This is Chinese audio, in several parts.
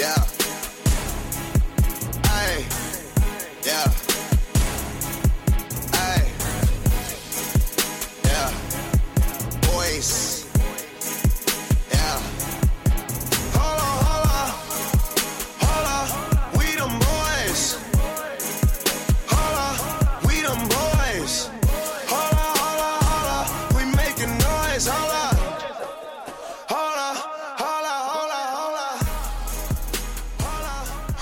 Yeah.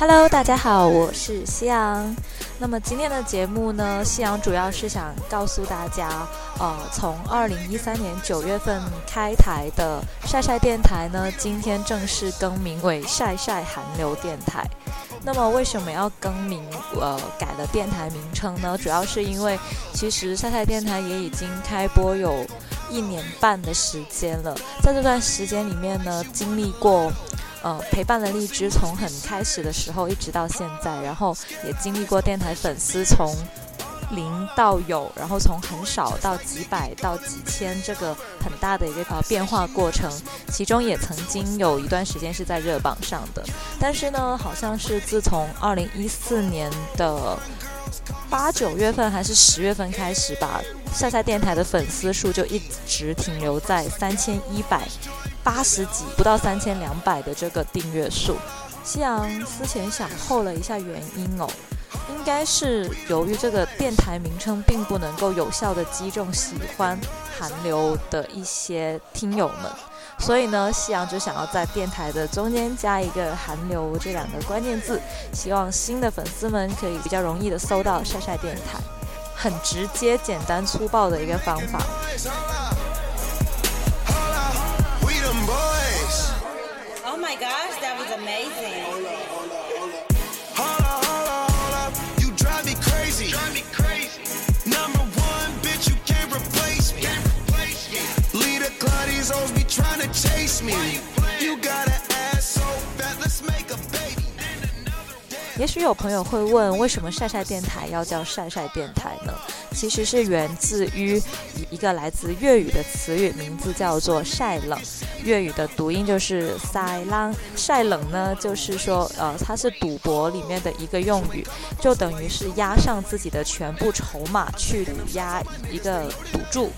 Hello，大家好，我是夕阳。那么今天的节目呢，夕阳主要是想告诉大家，呃，从二零一三年九月份开台的晒晒电台呢，今天正式更名为晒晒韩流电台。那么为什么要更名？呃，改了电台名称呢？主要是因为其实晒晒电台也已经开播有一年半的时间了，在这段时间里面呢，经历过。呃，陪伴了荔枝从很开始的时候一直到现在，然后也经历过电台粉丝从零到有，然后从很少到几百到几千这个很大的一个变化过程，其中也曾经有一段时间是在热榜上的，但是呢，好像是自从二零一四年的八九月份还是十月份开始吧，晒晒电台的粉丝数就一直停留在三千一百。八十几不到三千两百的这个订阅数，夕阳思前想后了一下原因哦，应该是由于这个电台名称并不能够有效的击中喜欢韩流的一些听友们，所以呢，夕阳就想要在电台的中间加一个韩流这两个关键字，希望新的粉丝们可以比较容易的搜到晒晒电台，很直接、简单、粗暴的一个方法。My gosh, that was amazing. Hold up, hold up, hold up. You drive me crazy. Drive me crazy. Number one, bitch, you can't replace me. Can't replace me. Leader Claudia's always be trying to chase me. You got an ass so fat, let's make a baby. 也许有朋友会问，为什么晒晒电台要叫晒晒电台呢？其实是源自于一个来自粤语的词语，名字叫做晒冷。粤语的读音就是塞浪，晒冷呢，就是说，呃，它是赌博里面的一个用语，就等于是押上自己的全部筹码去赌押一个赌注。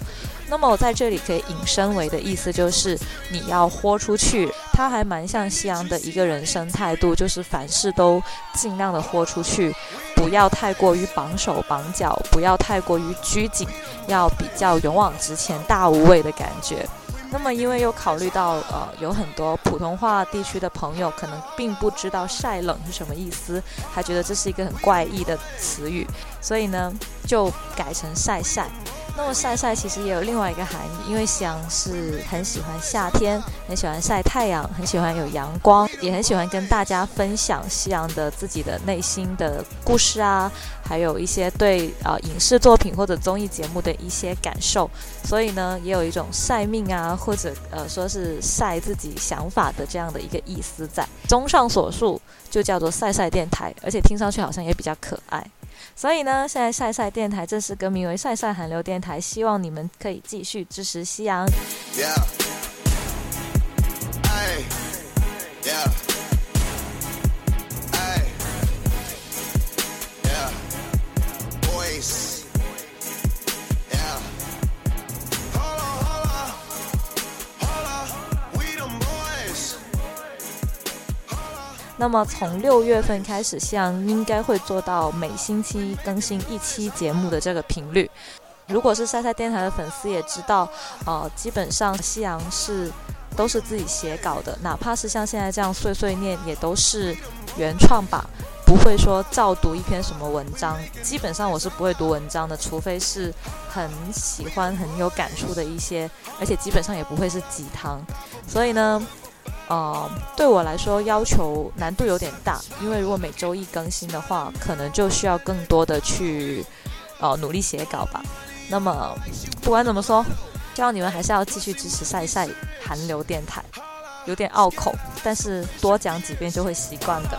那么我在这里可以引申为的意思就是你要豁出去，它还蛮像西洋的一个人生态度，就是凡事都尽量的豁出去，不要太过于绑手绑脚，不要太过于拘谨，要比较勇往直前、大无畏的感觉。那么，因为又考虑到呃，有很多普通话地区的朋友可能并不知道“晒冷”是什么意思，还觉得这是一个很怪异的词语，所以呢，就改成“晒晒”。那么晒晒其实也有另外一个含义，因为翔是很喜欢夏天，很喜欢晒太阳，很喜欢有阳光，也很喜欢跟大家分享夕阳的自己的内心的故事啊，还有一些对呃影视作品或者综艺节目的一些感受，所以呢，也有一种晒命啊，或者呃说是晒自己想法的这样的一个意思在。综上所述，就叫做晒晒电台，而且听上去好像也比较可爱。所以呢，现在晒晒电台正式更名为晒晒韩流电台，希望你们可以继续支持夕阳。那么从六月份开始，夕阳应该会做到每星期更新一期节目的这个频率。如果是晒晒电台的粉丝也知道，呃，基本上夕阳是都是自己写稿的，哪怕是像现在这样碎碎念，也都是原创吧，不会说照读一篇什么文章。基本上我是不会读文章的，除非是很喜欢、很有感触的一些，而且基本上也不会是鸡汤。所以呢，呃，对我来说要求难度有点大，因为如果每周一更新的话，可能就需要更多的去呃努力写稿吧。那么不管怎么说，希望你们还是要继续支持晒晒韩流电台，有点拗口，但是多讲几遍就会习惯的。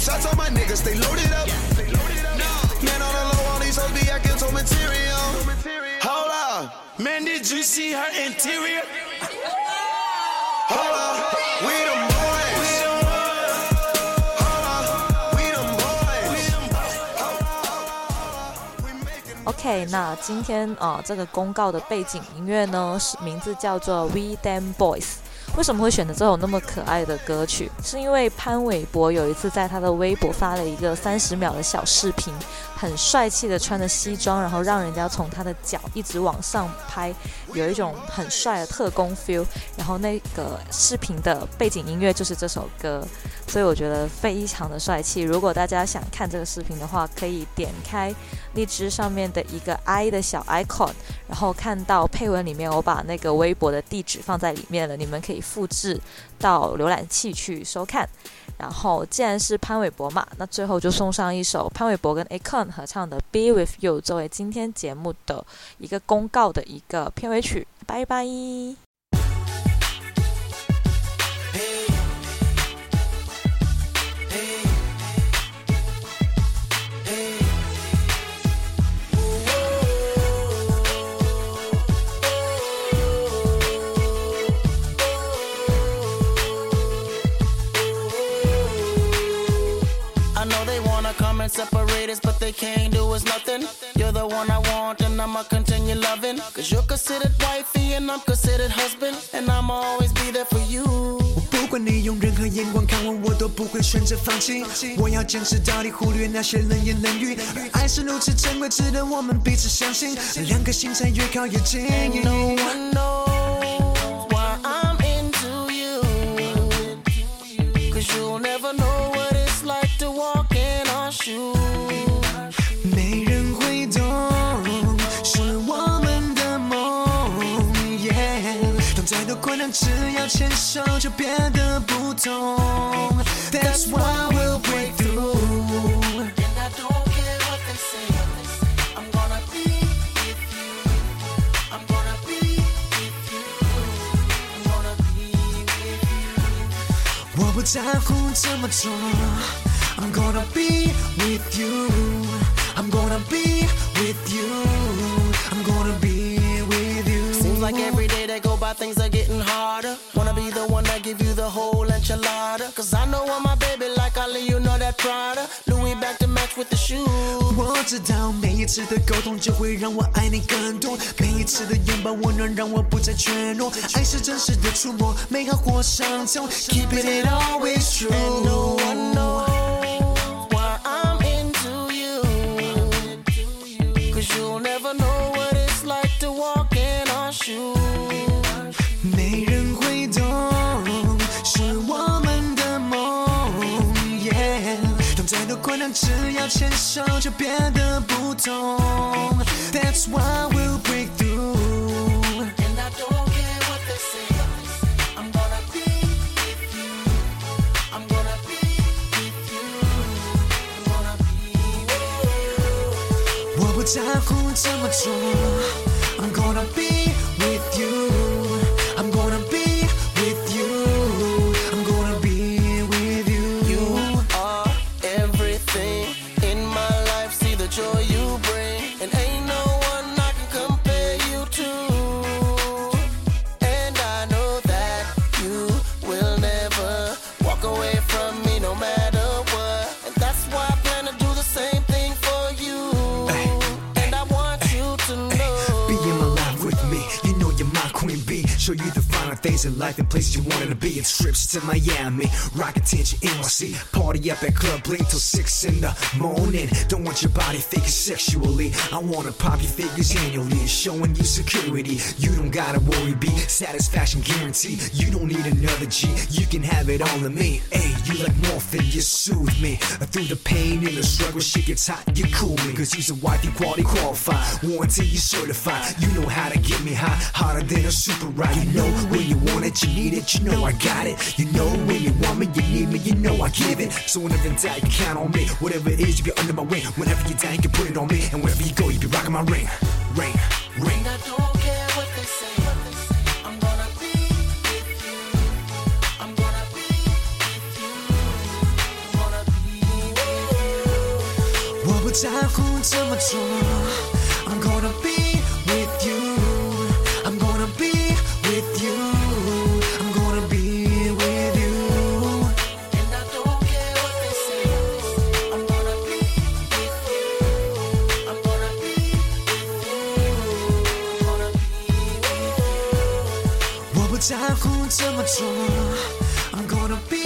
them shots on my niggas, they loaded up. Man, on the low, all these hoes be acting so material. Hold up, Man, did you see her interior? hold up, we them boys. Hold up, we them boys. We making OK，那今天呃这个公告的背景音乐呢是名字叫做 We Damn Boys。为什么会选择这首那么可爱的歌曲？是因为潘玮柏有一次在他的微博发了一个三十秒的小视频，很帅气的穿着西装，然后让人家从他的脚一直往上拍，有一种很帅的特工 feel。然后那个视频的背景音乐就是这首歌，所以我觉得非常的帅气。如果大家想看这个视频的话，可以点开荔枝上面的一个 i 的小 icon，然后看到配文里面我把那个微博的地址放在里面了，你们可以复制到浏览器去收看。然后既然是潘玮柏嘛，那最后就送上一首潘玮柏跟 Akon 合唱的《Be With You》作为今天节目的一个公告的一个片尾曲。拜拜。loving. Cause you're considered wifey, and I'm considered husband, and I'ma always be there for you. 不管你用任何眼光看我，我都不会选择放弃。我要坚持到底，忽略那些冷言冷语。而爱是如此珍贵，值得我们彼此相信，两颗心才越靠越近。 No one knows why I'm into you. Cause you'll never know what it's like to walk in our shoes. 只要牵手就变得不同。That's why we'll break through。 And I don't care what they say. I'm gonna be with you. I'm gonna be with you. I'm gonna be with you. 我不在乎这么做，I'm gonna be with you。I'm gonna be with you. I'm gonna be with you. Seems like every day that go by, things are getting Prada. Louis back to match with the shoes. 我知道每一次的沟通就会让我爱你更多，每一次的拥抱温暖让我不再怯懦。爱是真实的触摸，美好或伤痛，Keeping it always true。困难，只要牵手就变得不同。That's why we'll break through。And I don't care what they say. I'm gonna be with you. I'm gonna be with you. I'm gonna be with you. 我不在乎怎么做，I'm gonna be in life and places you wanted to be. And trips to Miami, rock attention NYC. Party up at Club Blink till 6 in the morning. Don't want your body thinking sexually. I wanna pop your figures annually. Showing you security. You don't gotta worry, be satisfaction guarantee. You don't need another G, you can have it all in me. Hey, you like morphine, you soothe me. Through the pain and the struggle, shit gets hot, you cool me. Cause you's a wifey quality qualified, warranty you certified. You know how to get me high, hotter than a super ride. You know when you want it, you need it, you know I got it. You know when you want me, you need me, you know I give it. So whenever in doubt, you can count on me. Whatever it is, you be under my wing. Whenever you down, you can put it on me. And wherever you go, you be rocking my ring. Ring, ring. I don't care what they say. What they say. I'm gonna be with you. I'm gonna be with you. I'm gonna be with you What would I tell us? I'm gonna be I'm gonna be。